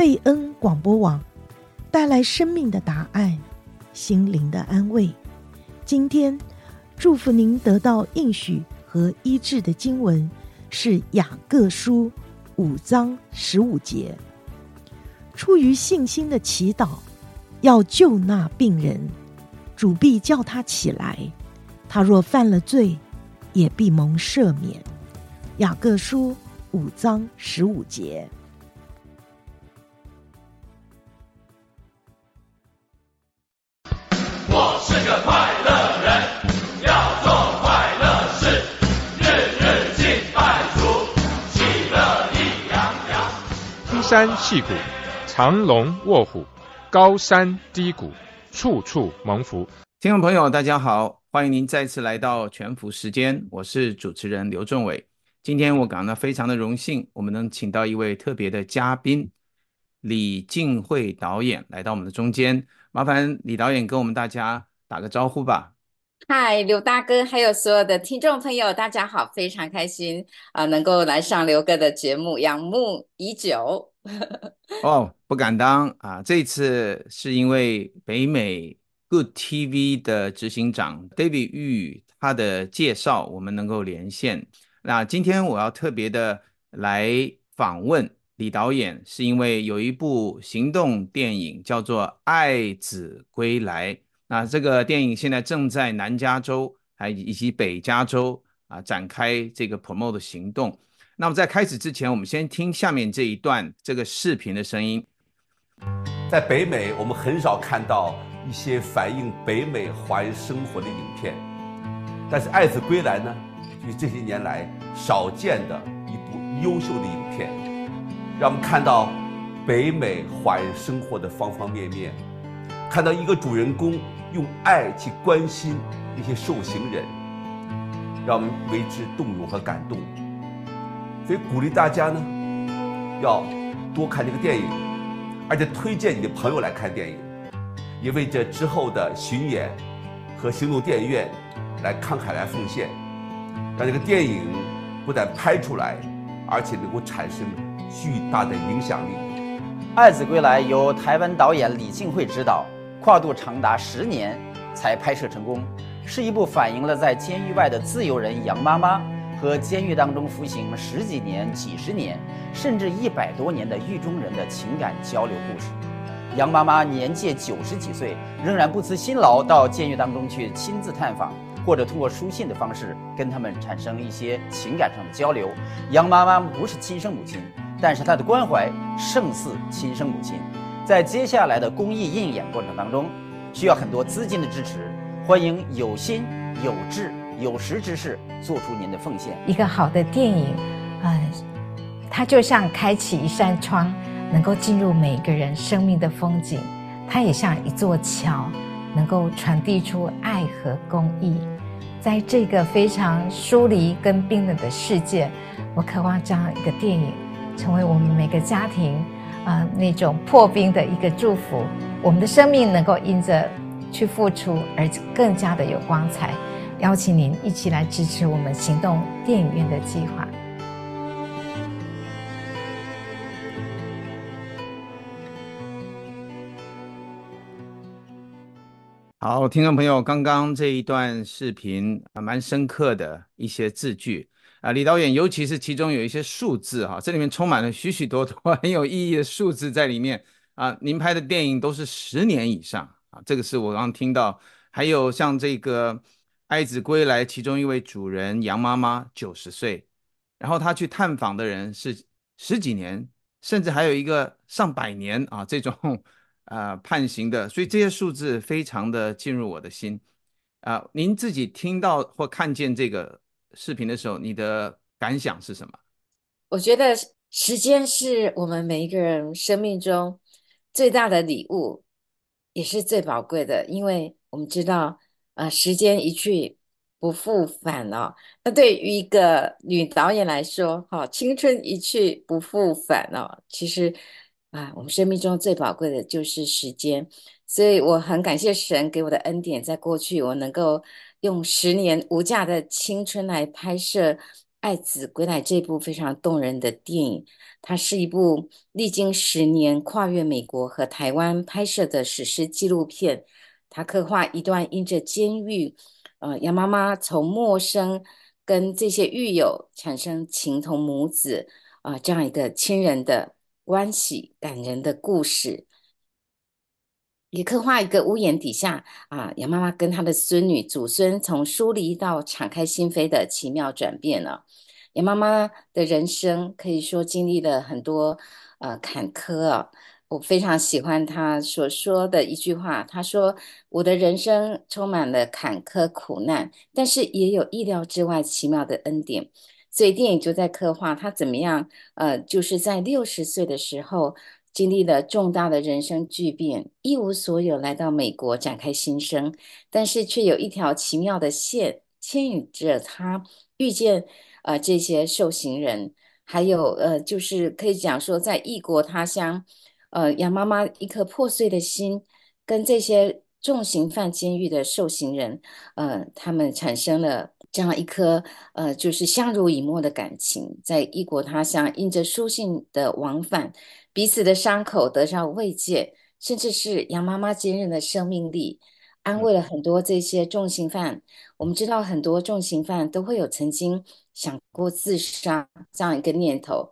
贝恩广播网，带来生命的答案，心灵的安慰。今天祝福您得到应许和医治的经文是雅各书五章十五节。出于信心的祈祷，要救那病人，主必叫他起来。他若犯了罪，也必蒙赦免。雅各书五章十五节。山戏谷，藏龙卧虎，高山低谷，处处蒙福。听众朋友，大家好，欢迎您再次来到全福时间，我是主持人刘仲伟。今天我感到非常的荣幸，我们能请到一位特别的嘉宾，李静慧导演来到我们的中间。麻烦李导演跟我们大家打个招呼吧。嗨，刘大哥，还有所有的听众朋友，大家好，非常开心啊，能够来上刘哥的节目，仰慕已久。哦，不敢当啊，这次是因为北美 Good TV 的执行长 David Yu 他的介绍，我们能够连线。那今天我要特别的来访问。李导演是因为有一部行动电影叫做《爱子归来》，那这个电影现在正在南加州还以及北加州啊展开这个 promote 的行动。那么在开始之前，我们先听下面这一段这个视频的声音。在北美，我们很少看到一些反映北美华人生活的影片，但是《爱子归来》呢，是这些年来少见的一部优秀的影片。让我们看到北美华人生活的方方面面，看到一个主人公用爱去关心那些受刑人，让我们为之动容和感动。所以鼓励大家呢，要多看这个电影，而且推荐你的朋友来看电影，也为这之后的巡演和行动电影院来慷慨来奉献，让这个电影不但拍出来，而且能够产生。巨大的影响力，《爱子归来》由台湾导演李静慧执导，跨度长达十年才拍摄成功，是一部反映了在监狱外的自由人杨妈妈和监狱当中服刑十几年、几十年，甚至一百多年的狱中人的情感交流故事。杨妈妈年届九十几岁，仍然不辞辛劳到监狱当中去亲自探访。或者通过书信的方式跟他们产生一些情感上的交流。杨妈妈不是亲生母亲，但是她的关怀胜似亲生母亲。在接下来的公益映演过程当中，需要很多资金的支持，欢迎有心、有志、有识之士做出您的奉献。一个好的电影，呃，它就像开启一扇窗，能够进入每个人生命的风景。它也像一座桥。能够传递出爱和公益，在这个非常疏离跟冰冷的世界，我渴望这样一个电影，成为我们每个家庭啊、那种破冰的一个祝福。我们的生命能够因着去付出而更加的有光彩。邀请您一起来支持我们行动电影院的计划。好，听众朋友，刚刚这一段视频啊，蛮深刻的一些字句啊，李导演，尤其是其中有一些数字哈，这里面充满了许许多多 很有意义的数字在里面啊。您拍的电影都是十年以上啊，这个是我刚刚听到。还有像这个《爱子归来》，其中一位主人杨妈妈九十岁，然后他去探访的人是十几年，甚至还有一个上百年啊，这种。啊、呃，判刑的，所以这些数字非常的进入我的心。啊、您自己听到或看见这个视频的时候，你的感想是什么？我觉得时间是我们每一个人生命中最大的礼物，也是最宝贵的，因为我们知道，呃，时间一去不复返哦。那对于一个女导演来说，哈、青春一去不复返哦，其实。啊，我们生命中最宝贵的就是时间，所以我很感谢神给我的恩典，在过去我能够用十年无价的青春来拍摄爱子归来》这部非常动人的电影，它是一部历经十年、跨越美国和台湾拍摄的史诗纪录片。它刻画一段因着监狱，呃，杨妈妈从陌生跟这些狱友产生情同母子啊，这样一个亲人的关系，感人的故事。也刻画一个屋檐底下啊，杨妈妈跟她的孙女、祖孙从疏离到敞开心扉的奇妙转变了。杨妈妈的人生可以说经历了很多呃坎坷啊。我非常喜欢她所说的一句话，她说：“我的人生充满了坎坷苦难，但是也有意料之外奇妙的恩典。”所以电影就在刻画她怎么样，呃，就是在六十岁的时候。经历了重大的人生巨变，一无所有来到美国展开新生，但是却有一条奇妙的线牵引着他遇见呃这些受刑人，还有呃就是可以讲说在异国他乡，呃杨妈妈一颗破碎的心跟这些重刑犯监狱的受刑人，呃他们产生了这样一颗呃就是相濡以沫的感情，在异国他乡印着书信的往返。彼此的伤口得到慰藉，甚至是杨妈妈坚韧的生命力，安慰了很多这些重刑犯。我们知道很多重刑犯都会有曾经想过自杀这样一个念头，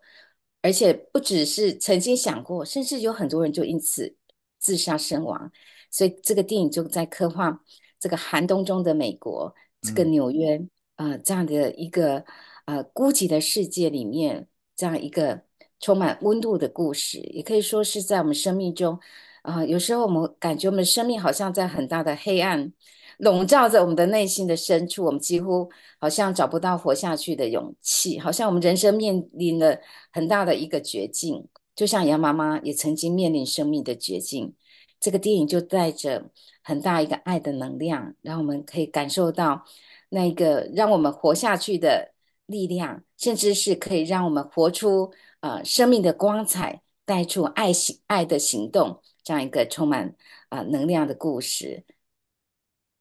而且不只是曾经想过，甚至有很多人就因此自杀身亡。所以这个电影就在刻画这个寒冬中的美国，这个纽约啊、呃、这样的一个呃孤寂的世界里面，这样一个。充满温度的故事，也可以说是在我们生命中，啊、有时候我们感觉我们的生命好像在很大的黑暗笼罩着我们的内心的深处，我们几乎好像找不到活下去的勇气，好像我们人生面临了很大的一个绝境，就像杨妈妈也曾经面临生命的绝境。这个电影就带着很大一个爱的能量，让我们可以感受到那个让我们活下去的力量，甚至是可以让我们活出。呃，生命的光彩带出爱行爱的行动，这样一个充满啊、能量的故事。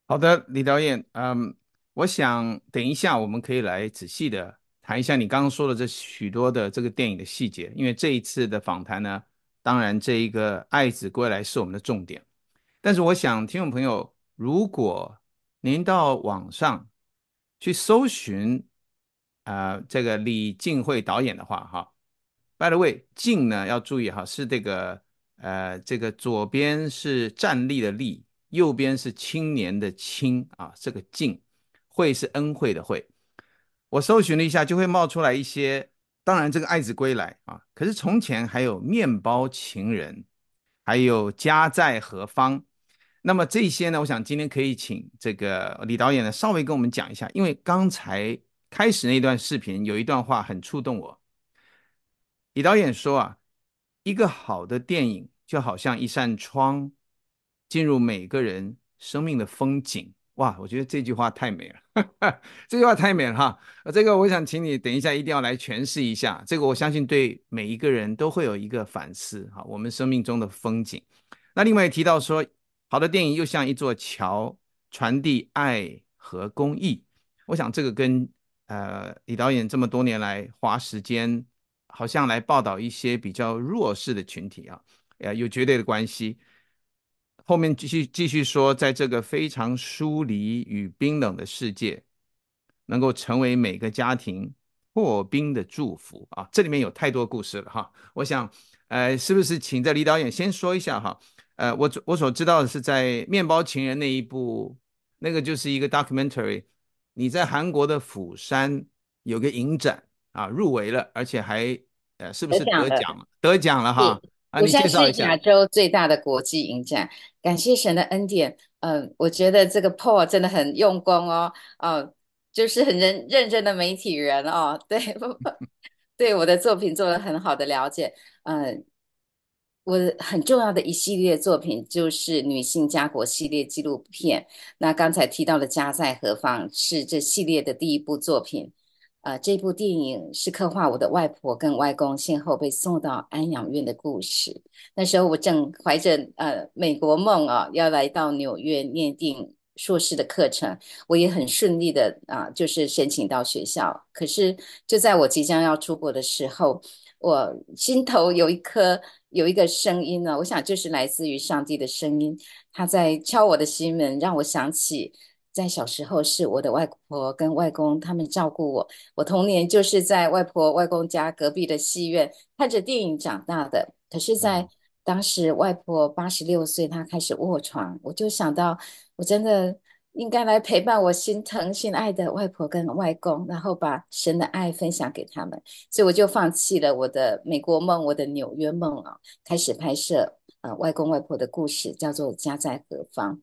好的，李导演，嗯，我想等一下我们可以来仔细的谈一下你刚刚说的这许多的这个电影的细节，因为这一次的访谈呢，当然这一个爱子归来是我们的重点。但是我想听众朋友，如果您到网上去搜寻啊、这个李静慧导演的话，哈。By the way，静呢要注意哈，是这个呃，这个左边是站立的立，右边是青年的青啊，这个静，慧是恩惠的惠。我搜寻了一下，就会冒出来一些。当然，这个爱子归来啊，可是从前还有面包情人，还有家在何方。那么这些呢，我想今天可以请这个李导演呢稍微跟我们讲一下，因为刚才开始那段视频有一段话很触动我。李导演说啊，一个好的电影就好像一扇窗，进入每个人生命的风景。哇，我觉得这句话太美了，这句话太美了哈。这个我想请你等一下一定要来诠释一下。这个我相信对每一个人都会有一个反思哈，我们生命中的风景。那另外也提到说，好的电影又像一座桥，传递爱和公益。我想这个跟呃李导演这么多年来花时间。好像来报道一些比较弱势的群体啊，呃，有绝对的关系。后面继续继续说，在这个非常疏离与冰冷的世界，能够成为每个家庭破冰的祝福啊！这里面有太多故事了哈。我想，呃，是不是请这李导演先说一下哈？呃，我我所知道的是，在《面包情人》那一部，那个就是一个 documentary，你在韩国的釜山有个影展啊，入围了，而且还。呃，是不是得奖了？得奖了哈！啊，你介绍一下。亚洲最大的国际影展，感谢神的恩典。嗯、呃，我觉得这个 Paul 真的很用功哦，哦、呃，就是很认认真的媒体人哦。对，对我的作品做了很好的了解。嗯、呃，我很重要的一系列作品就是女性家国系列纪录片。那刚才提到的《家在何方》是这系列的第一部作品。呃，这部电影是刻画我的外婆跟外公先后被送到安养院的故事。那时候我正怀着呃美国梦啊，要来到纽约念定硕士的课程，我也很顺利的啊，就是申请到学校。可是就在我即将要出国的时候，我心头有一颗有一个声音呢，我想就是来自于上帝的声音，他在敲我的心门，让我想起在小时候是我的外婆跟外公他们照顾我，我童年就是在外婆外公家隔壁的戏院看着电影长大的。可是，在当时外婆八十六岁，她开始卧床，我就想到，我真的应该来陪伴我心疼心爱的外婆跟外公，然后把神的爱分享给他们。所以我就放弃了我的美国梦，我的纽约梦啊，开始拍摄呃外公外婆的故事，叫做《家在何方》。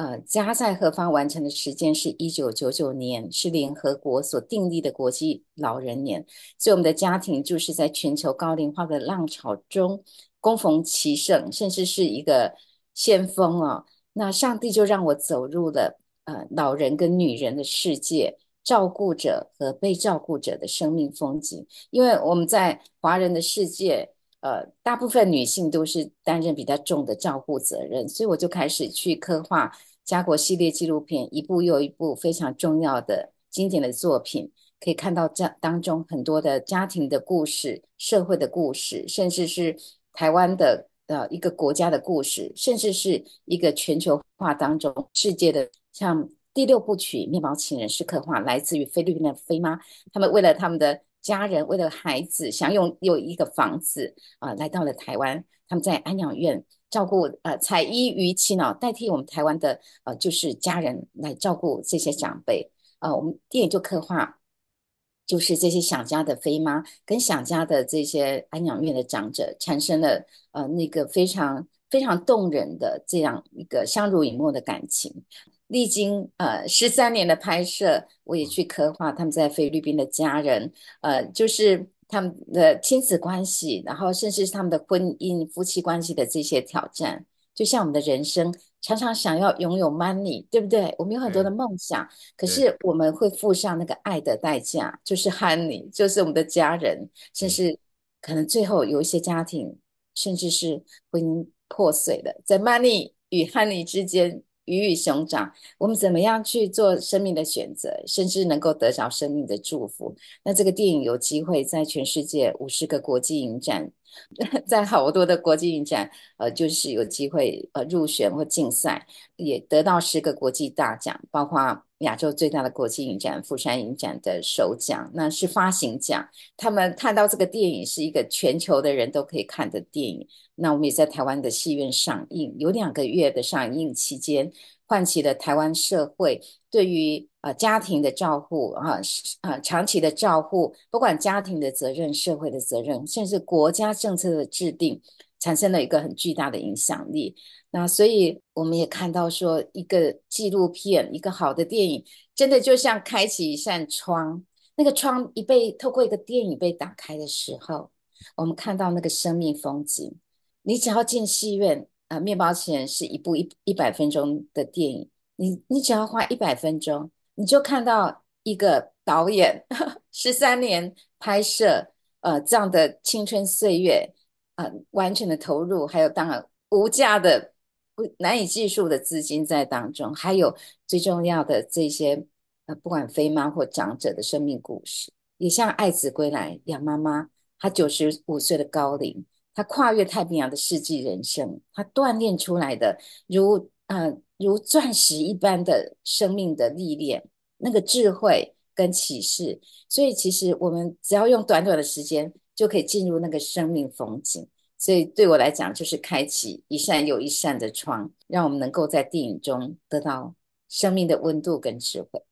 呃，《家在何方》完成的时间是一九九九年，是联合国所订立的国际老人年。所以我们的家庭就是在全球高龄化的浪潮中恭逢其盛，甚至是一个先锋哦。那上帝就让我走入了呃老人跟女人的世界，照顾者和被照顾者的生命风景。因为我们在华人的世界。呃，大部分女性都是担任比较重的照顾责任，所以我就开始去刻画家国系列纪录片，一部又一部非常重要的经典的作品，可以看到这当中很多的家庭的故事、社会的故事，甚至是台湾的呃一个国家的故事，甚至是一个全球化当中世界的，像第六部曲《面包情人》是刻画来自于菲律宾的菲妈，他们为了他们的。家人为了孩子，想拥有一个房子啊、来到了台湾。他们在安养院照顾呃，彩衣娱亲呢，代替我们台湾的呃，就是家人来照顾这些长辈。呃，我们电影就刻画，就是这些想家的飞妈跟想家的这些安养院的长者，产生了呃那个非常非常动人的这样一个相濡以沫的感情。历经呃十三年的拍摄，我也去刻画他们在菲律宾的家人，呃，就是他们的亲子关系，然后甚至是他们的婚姻、夫妻关系的这些挑战。就像我们的人生，常常想要拥有 money，对不对？我们有很多的梦想，可是我们会付上那个爱的代价，就是 honey，就是我们的家人，甚至可能最后有一些家庭，甚至是婚姻破碎的，在 money 与 honey 之间。鱼与熊掌，我们怎么样去做生命的选择，甚至能够得着生命的祝福？那这个电影有机会在全世界五十个国际影展，在好多的国际影展，呃，就是有机会呃入选或竞赛，也得到十个国际大奖，包括亚洲最大的国际影展——釜山影展的首奖，那是发行奖。他们看到这个电影是一个全球的人都可以看的电影。那我们也在台湾的戏院上映，有两个月的上映期间，唤起了台湾社会对于呃家庭的照顾啊啊长期的照顾，不管家庭的责任、社会的责任，甚至国家政策的制定，产生了一个很巨大的影响力。那所以我们也看到说，一个纪录片，一个好的电影，真的就像开启一扇窗，那个窗一被透过一个电影被打开的时候，我们看到那个生命风景。你只要进戏院，呃《面包情人》是一部一一百分钟的电影，你你只要花一百分钟，你就看到一个导演 十三年拍摄呃这样的青春岁月，呃完全的投入，还有当然无价的不难以计数的资金在当中，还有最重要的这些呃不管飞妈或长者的生命故事，也像爱子归来杨妈妈，她九十五岁的高龄。他跨越太平洋的世纪人生，他锻炼出来的如呃如钻石一般的生命的历练，那个智慧跟启示，所以其实我们只要用短短的时间就可以进入那个生命风景。所以对我来讲，就是开启一扇又一扇的窗，让我们能够在电影中得到生命的温度跟智慧。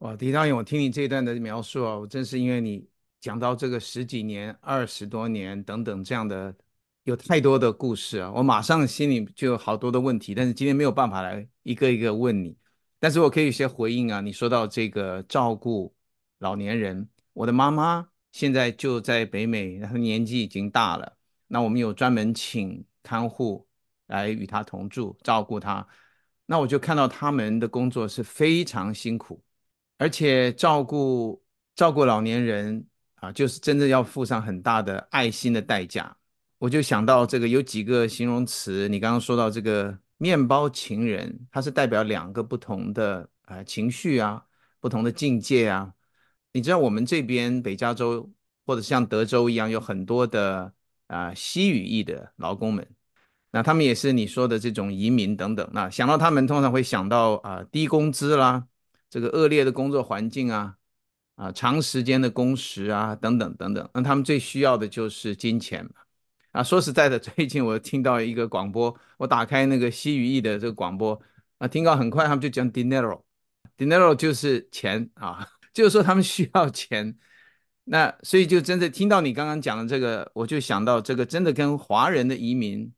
哇，狄导演，我听你这一段的描述啊，我真是因为你。讲到这个十几年、二十多年等等这样的，有太多的故事啊，我马上心里就有好多的问题，但是今天没有办法来一个一个问你，但是我可以有些回应啊。你说到这个照顾老年人，我的妈妈现在就在北美，她年纪已经大了，那我们有专门请看护来与她同住，照顾她，那我就看到他们的工作是非常辛苦，而且照顾照顾老年人。啊，就是真的要付上很大的爱心的代价。我就想到这个有几个形容词，你刚刚说到这个面包情人，它是代表两个不同的呃情绪啊，不同的境界啊。你知道我们这边北加州或者像德州一样，有很多的啊、西语裔的劳工们，那他们也是你说的这种移民等等。那想到他们，通常会想到啊、低工资啦，这个恶劣的工作环境啊，啊长时间的工时啊等等等等。那他们最需要的就是金钱嘛。啊，说实在的，最近我听到一个广播，我打开那个西语译的这个广播，啊，听到很快他们就讲 dinero，dinero 就是钱啊，就是说他们需要钱。那所以就真的听到你刚刚讲的这个，我就想到这个真的跟华人的移民，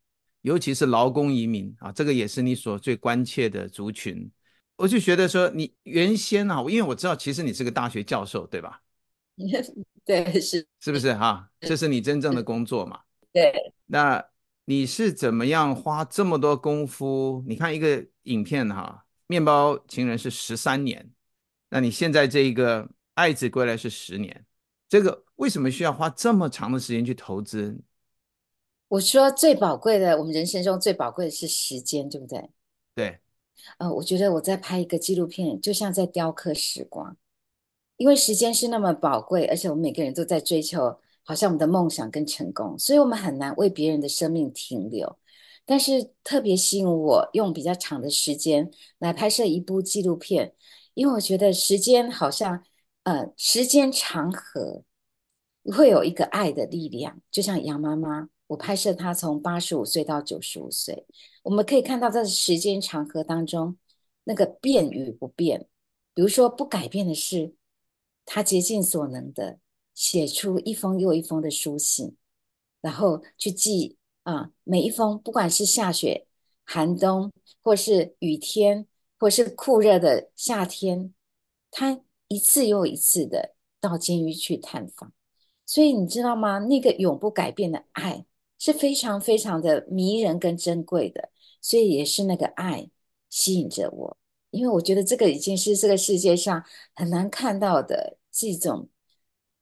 尤其是劳工移民啊，这个也是你所最关切的族群。我就觉得说，你原先啊，因为我知道其实你是个大学教授，对吧？对，是，是不是哈？这是你真正的工作嘛？对，那你是怎么样花这么多功夫？你看一个影片哈，《面包情人》是十三年，那你现在这一个《爱子归来》是十年，这个为什么需要花这么长的时间去投资？我说最宝贵的，我们人生中最宝贵的是时间，对不对？呃，我觉得我在拍一个纪录片，就像在雕刻时光，因为时间是那么宝贵，而且我们每个人都在追求。好像我们的梦想跟成功，所以我们很难为别人的生命停留。但是特别吸引我用比较长的时间来拍摄一部纪录片，因为我觉得时间好像，呃，时间长河会有一个爱的力量。就像杨妈妈，我拍摄她从八十五岁到九十五岁，我们可以看到在时间长河当中那个变与不变。比如说不改变的是，她竭尽所能的。写出一封又一封的书信，然后去寄啊，每一封，不管是下雪、寒冬，或是雨天，或是酷热的夏天，他一次又一次的到监狱去探访。所以你知道吗？那个永不改变的爱是非常非常的迷人跟珍贵的，所以也是那个爱吸引着我，因为我觉得这个已经是这个世界上很难看到的这种。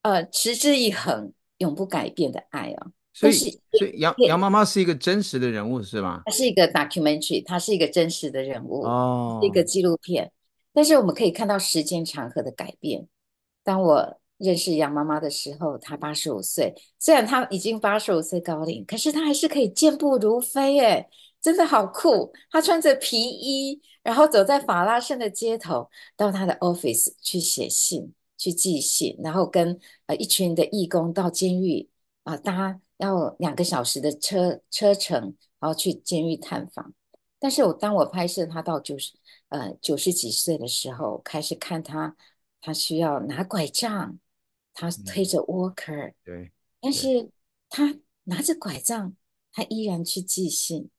呃，持之以恒、永不改变的爱哦。所以，所以杨杨妈妈是一个真实的人物，是吗？她是一个 documentary，她是一个真实的人物哦，一个纪录片。但是我们可以看到时间长河的改变。当我认识杨妈妈的时候，她八十五岁，虽然她已经八十五岁高龄，可是她还是可以健步如飞，哎，真的好酷！她穿着皮衣，然后走在法拉盛的街头，到她的 office 去写信。去寄信，然后跟呃一群的义工到监狱啊、搭要两个小时的车车程，然后去监狱探访。但是我当我拍摄她到九十呃九十几岁的时候，开始看她，他需要拿拐杖，他推着 walker，、嗯、对，但是他拿着拐杖，他依然去寄信，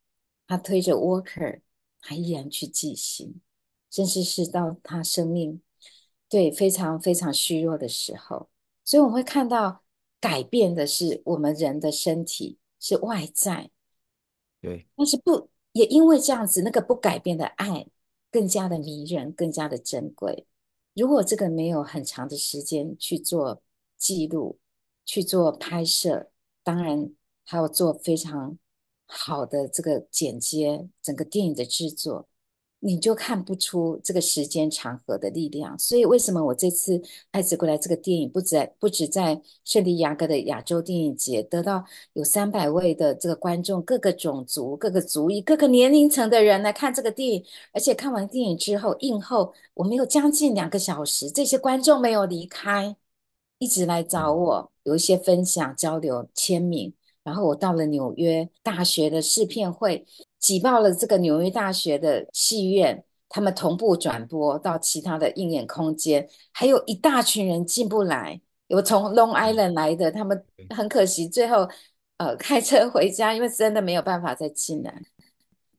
他推着 walker，他依然去寄信，甚至是到他生命。对，非常非常虚弱的时候，所以我们会看到改变的是我们人的身体，是外在。对，但是不也因为这样子，那个不改变的爱更加的迷人，更加的珍贵。如果这个没有很长的时间去做记录，去做拍摄，当然还要做非常好的这个剪接，整个电影的制作。你就看不出这个时间长河的力量，所以为什么我这次《爱子归来》这个电影不止不止在圣地亚哥的亚洲电影节得到有三百位的这个观众，各个种族、各个族裔、各个年龄层的人来看这个电影，而且看完电影之后，映后我们有将近两个小时，这些观众没有离开，一直来找我，有一些分享、交流、签名，然后我到了纽约大学的试片会。挤爆了这个纽约大学的戏院，他们同步转播到其他的映演空间，还有一大群人进不来，有从 Long Island 来的，他们很可惜最后呃开车回家，因为真的没有办法再进来。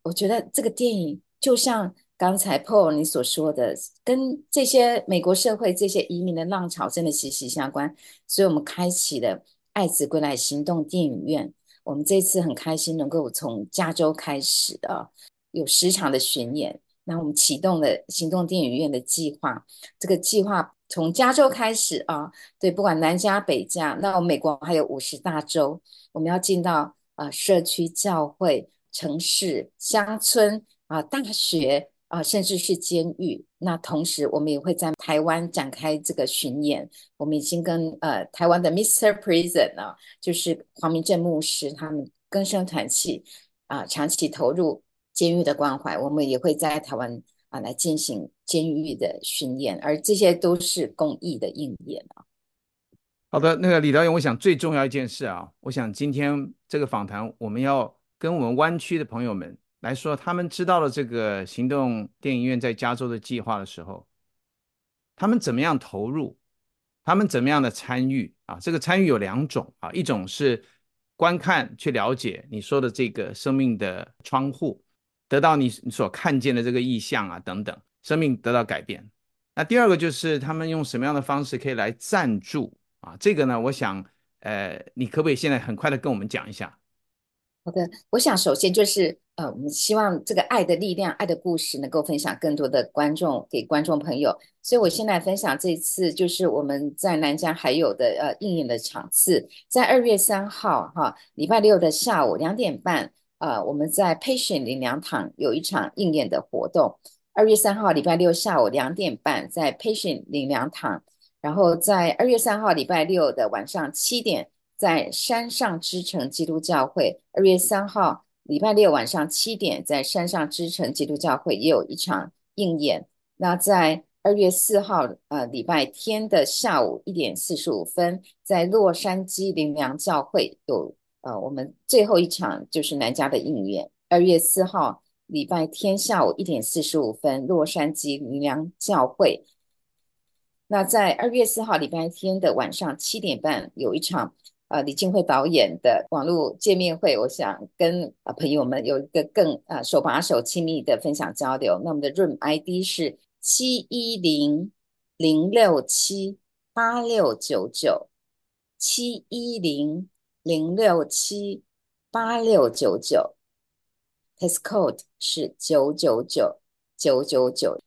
我觉得这个电影就像刚才 Paul 你所说的，跟这些美国社会这些移民的浪潮真的息息相关，所以我们开启了爱子归来行动电影院。我们这次很开心能够从加州开始啊，有十场的巡演。那我们启动了行动电影院的计划，这个计划从加州开始啊，对，不管南加北加，那我们美国还有五十大州，我们要进到啊社区教会、城市、乡村啊、大学啊，甚至是监狱。那同时，我们也会在台湾展开这个巡演。我们已经跟呃台湾的 Mr. Prison 啊，就是黄明正牧师他们更生团契啊，长期投入监狱的关怀。我们也会在台湾啊来进行监狱的巡演，而这些都是公益的应演啊。好的，那个李导演，我想最重要一件事啊，我想今天这个访谈，我们要跟我们湾区的朋友们来说，他们知道了这个行动电影院在加州的计划的时候，他们怎么样投入，他们怎么样的参与啊？这个参与有两种啊，一种是观看去了解你说的这个生命的窗户，得到你所看见的这个意象啊等等，生命得到改变。那第二个就是他们用什么样的方式可以来赞助。啊，这个呢，我想，呃，你可不可以现在很快的跟我们讲一下？好的，我想首先就是，呃，我们希望这个爱的力量、爱的故事能够分享更多的观众给观众朋友，所以我先来分享这次就是我们在南疆还有的呃应演的场次，在二月三号哈，礼拜六的下午两点半，呃，我们在 Patient 灵粮堂有一场应演的活动。二月三号礼拜六下午两点半，在 Patient 灵粮堂。然后在二月三号礼拜六的晚上七点，在山上之城基督教会；二月三号礼拜六晚上七点，在山上之城基督教会也有一场应演。那在二月四号呃礼拜天的下午一点四十五分，在洛杉矶林良教会有呃我们最后一场就是南加的应演。二月四号礼拜天下午一点四十五分，洛杉矶林良教会。那在二月四号礼拜天的晚上七点半，有一场呃李静慧导演的网络见面会，我想跟呃朋友们有一个更呃手把手亲密的分享交流。那我们的 Room ID 是七一零零六七八六九九，七一零零六七八六九九，Test Code 是九九九九九九。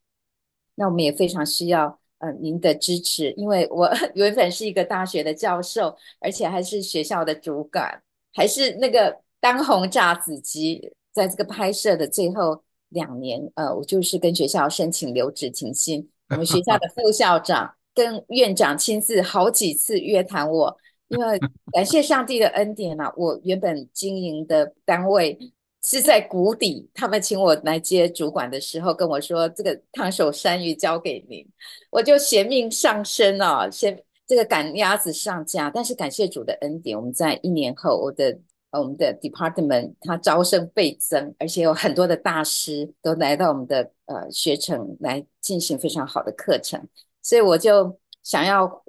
那我们也非常需要。呃，您的支持，因为我 原本是一个大学的教授，而且还是学校的主管，还是那个当红炸子鸡。在这个拍摄的最后两年，呃，我就是跟学校申请留职停薪。我们学校的副校长跟院长亲自好几次约谈我，因为感谢上帝的恩典啊，我原本经营的单位。是在谷底，他们请我来接主管的时候，跟我说：“这个烫手山芋交给您。”我就嫌命上身啊，先这个赶鸭子上架。但是感谢主的恩典，我们在一年后，我的我们的 department 它招生倍增，而且有很多的大师都来到我们的呃学程来进行非常好的课程，所以我就想要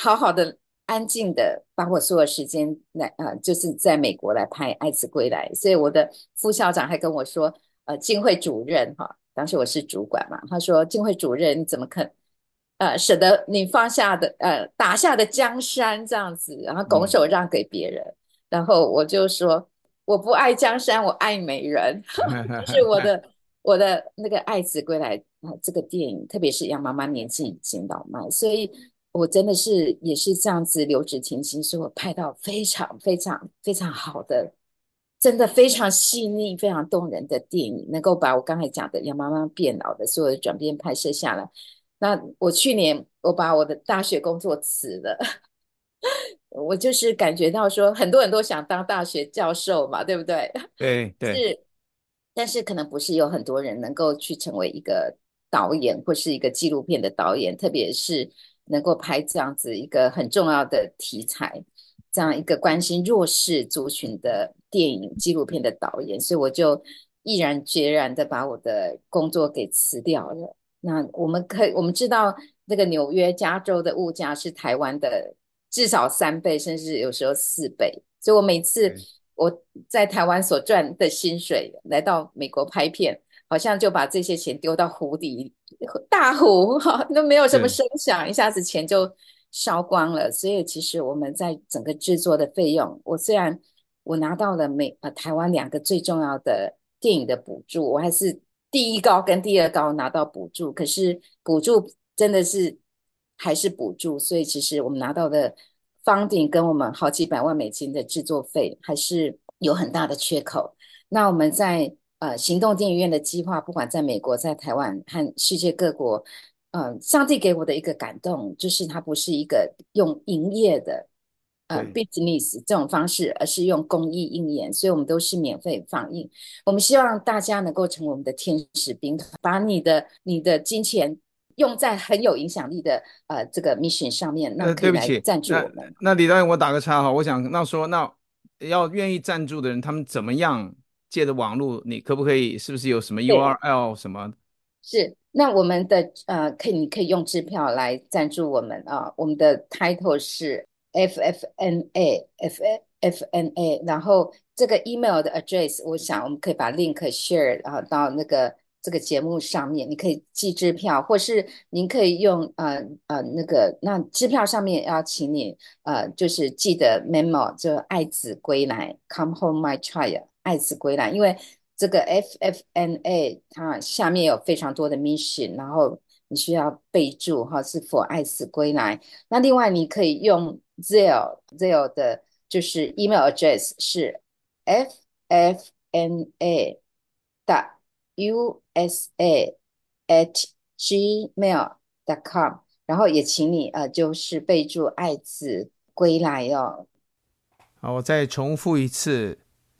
好好的。安静的把我所有时间来，呃，就是在美国来拍《爱子归来》，所以我的副校长还跟我说，呃，静慧主任哈，当时我是主管嘛，他说，金慧主任你怎么肯，呃，舍得你放下的，呃，打下的江山这样子，然后拱手让给别人，嗯、然后我就说，我不爱江山，我爱美人，就是我的 我的那个《爱子归来》啊、呃，这个电影，特别是杨妈妈年纪已经老迈，所以。我真的是也是这样子留职停薪，是我拍到非常非常非常好的，真的非常细腻、非常动人的电影，能够把我刚才讲的杨妈妈变老的所有的转变拍摄下来。那我去年我把我的大学工作辞了，我就是感觉到说很多人都想当大学教授嘛，对不对？对对。是，但是可能不是有很多人能够去成为一个导演或是一个纪录片的导演，特别是。能够拍这样子一个很重要的题材，这样一个关心弱势族群的电影纪录片的导演，所以我就毅然决然的把我的工作给辞掉了。那我们可以我们知道，那个纽约、加州的物价是台湾的至少三倍，甚至有时候四倍。所以我每次我在台湾所赚的薪水，来到美国拍片。好像就把这些钱丢到湖底，大湖哈 都没有什么声响，一下子钱就烧光了。所以其实我们在整个制作的费用，我虽然我拿到了美呃台湾两个最重要的电影的补助，我还是第一高跟第二高拿到补助，可是补助真的是还是补助，所以其实我们拿到的 funding 跟我们好几百万美金的制作费还是有很大的缺口。那我们在呃行动电影院的计划，不管在美国、在台湾和世界各国，嗯、呃，上帝给我的一个感动，就是它不是一个用营业的呃 business 这种方式，而是用公益应演，所以我们都是免费放映。我们希望大家能够成为我们的天使兵团，把你的你的金钱。用在很有影响力的呃这个 mission 上面，那可以来赞助我们。呃、那，那李导演，我打个叉哈，我想那说那要愿意赞助的人，他们怎么样借着网络？你可不可以？是不是有什么 URL 什么？是，那我们的呃，可以你可以用支票来赞助我们啊。我们的 title 是 FFNA FFNA，然后这个 email 的 address，我想我们可以把 link share 啊到那个。这个节目上面，你可以寄支票，或是您可以用呃呃那个那支票上面要请你呃就是记得 memo 就爱子归来 come home my child 爱子归来，因为这个 FFNA 它下面有非常多的 mission，然后你需要备注哈是否爱子归来。那另外你可以用 Zell Zell 的就是 email address 是 FFNA 的。usa at gmail dot com，然后也请你呃，就是备注爱子归来哦。好，我再重复一次，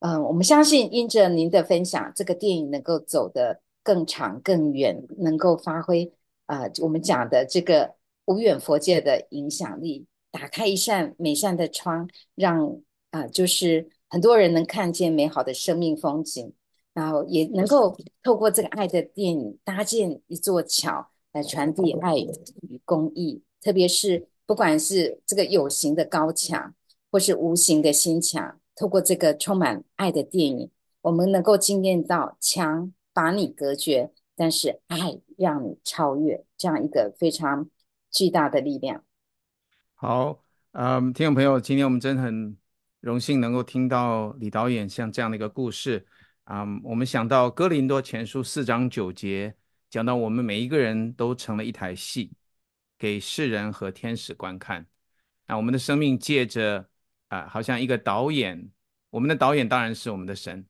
嗯、我们相信，因着您的分享，这个电影能够走得更长、更远，能够发挥啊、我们讲的这个无远佛界的影响力，打开一扇美善的窗，让啊、就是很多人能看见美好的生命风景。然后也能够透过这个爱的电影搭建一座桥，来传递爱与公益。特别是不管是这个有形的高墙，或是无形的心墙，透过这个充满爱的电影，我们能够经验到墙把你隔绝，但是爱让你超越，这样一个非常巨大的力量。好，嗯，听众朋友，今天我们真的很荣幸能够听到李导演像这样的一个故事。啊我们想到哥林多前书四章九节，讲到我们每一个人都成了一台戏，给世人和天使观看。那，我们的生命借着啊，好像一个导演，我们的导演当然是我们的神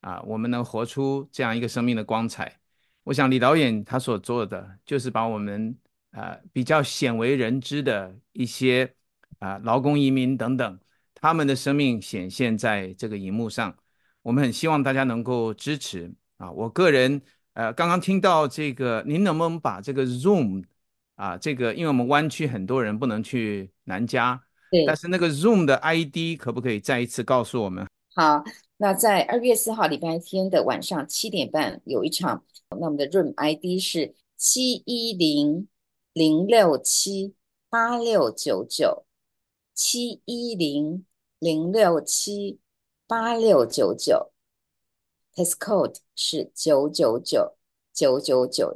啊，我们能活出这样一个生命的光彩。我想李导演他所做的，就是把我们啊比较鲜为人知的一些啊劳工移民等等，他们的生命显现在这个荧幕上。我们很希望大家能够支持啊！我个人呃，刚刚听到这个，您能不能把这个 Zoom 啊，这个因为我们湾区很多人不能去南加，对，但是那个 Zoom 的 ID 可不可以再一次告诉我们？好，那在二月四号礼拜天的晚上七点半有一场，那我们的 Room ID 是七一零零六七八六九九七一零零六七。八六九九，test code 是九九九九九九。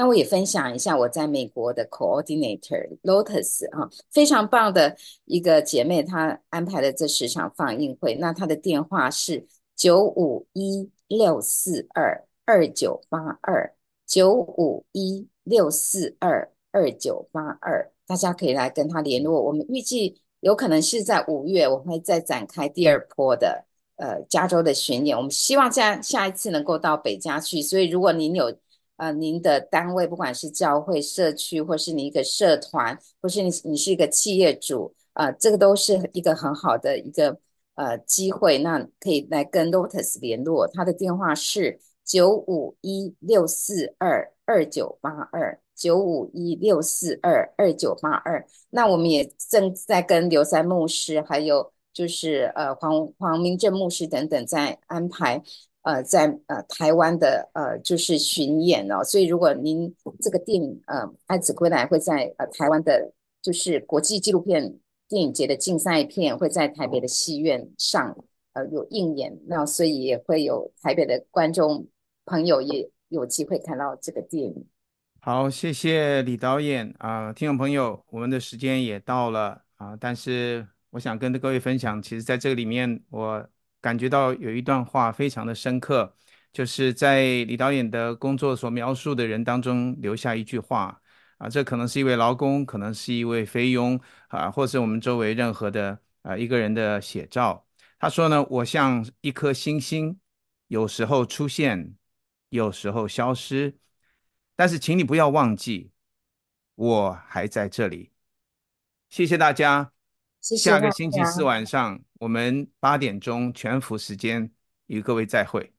那我也分享一下我在美国的 coordinator Lotus 啊，非常棒的一个姐妹，她安排了这十场放映会。那她的电话是九五一六四二二九八二九五一六四二二九八二，大家可以来跟她联络。我们预计。有可能是在五月，我会再展开第二波的呃加州的巡演。我们希望下下一次能够到北加去。所以，如果您有呃您的单位，不管是教会、社区，或是你一个社团，或是你你是一个企业主，呃，这个都是一个很好的一个呃机会。那可以来跟 Lotus 联络，他的电话是九五一六四二二九八二。九五一六四二二九八二，那我们也正在跟刘三牧师，还有就是呃黄黄明正牧师等等在安排，呃在呃台湾的呃就是巡演哦，所以如果您这个电影呃《爱子归来》会在呃台湾的，就是国际纪录片电影节的竞赛片会在台北的戏院上呃有映演，那所以也会有台北的观众朋友也有机会看到这个电影。好，谢谢李导演。啊、呃，听众朋友，我们的时间也到了。啊、但是我想跟各位分享，其实在这个里面，我感觉到有一段话非常的深刻，就是在李导演的工作所描述的人当中留下一句话。啊，这可能是一位劳工，可能是一位菲佣啊，或是我们周围任何的啊一个人的写照。他说呢，我像一颗星星，有时候出现，有时候消失，但是请你不要忘记，我还在这里。谢谢大家，谢谢。下个星期四晚上我们八点钟全服时间与各位再会。